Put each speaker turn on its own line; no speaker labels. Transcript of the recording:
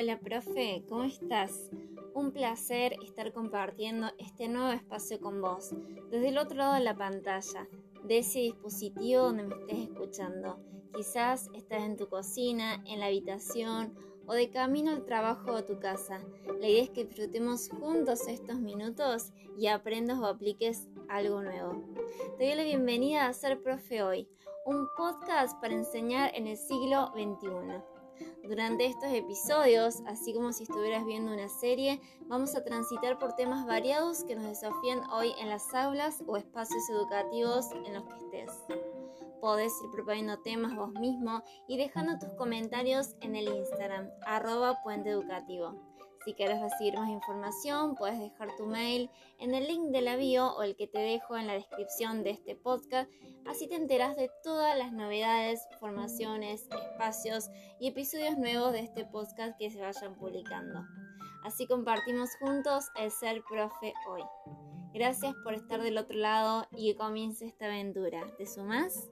Hola, profe, ¿cómo estás? Un placer estar compartiendo este nuevo espacio con vos, desde el otro lado de la pantalla, de ese dispositivo donde me estés escuchando. Quizás estás en tu cocina, en la habitación o de camino al trabajo o a tu casa. La idea es que disfrutemos juntos estos minutos y aprendas o apliques algo nuevo. Te doy la bienvenida a Ser Profe Hoy, un podcast para enseñar en el siglo XXI. Durante estos episodios, así como si estuvieras viendo una serie, vamos a transitar por temas variados que nos desafían hoy en las aulas o espacios educativos en los que estés. Podés ir proponiendo temas vos mismo y dejando tus comentarios en el Instagram, arroba puente educativo. Si quieres recibir más información, puedes dejar tu mail en el link de la bio o el que te dejo en la descripción de este podcast. Así te enteras de todas las novedades, formaciones, espacios y episodios nuevos de este podcast que se vayan publicando. Así compartimos juntos el ser profe hoy. Gracias por estar del otro lado y que comience esta aventura. ¿Te sumas?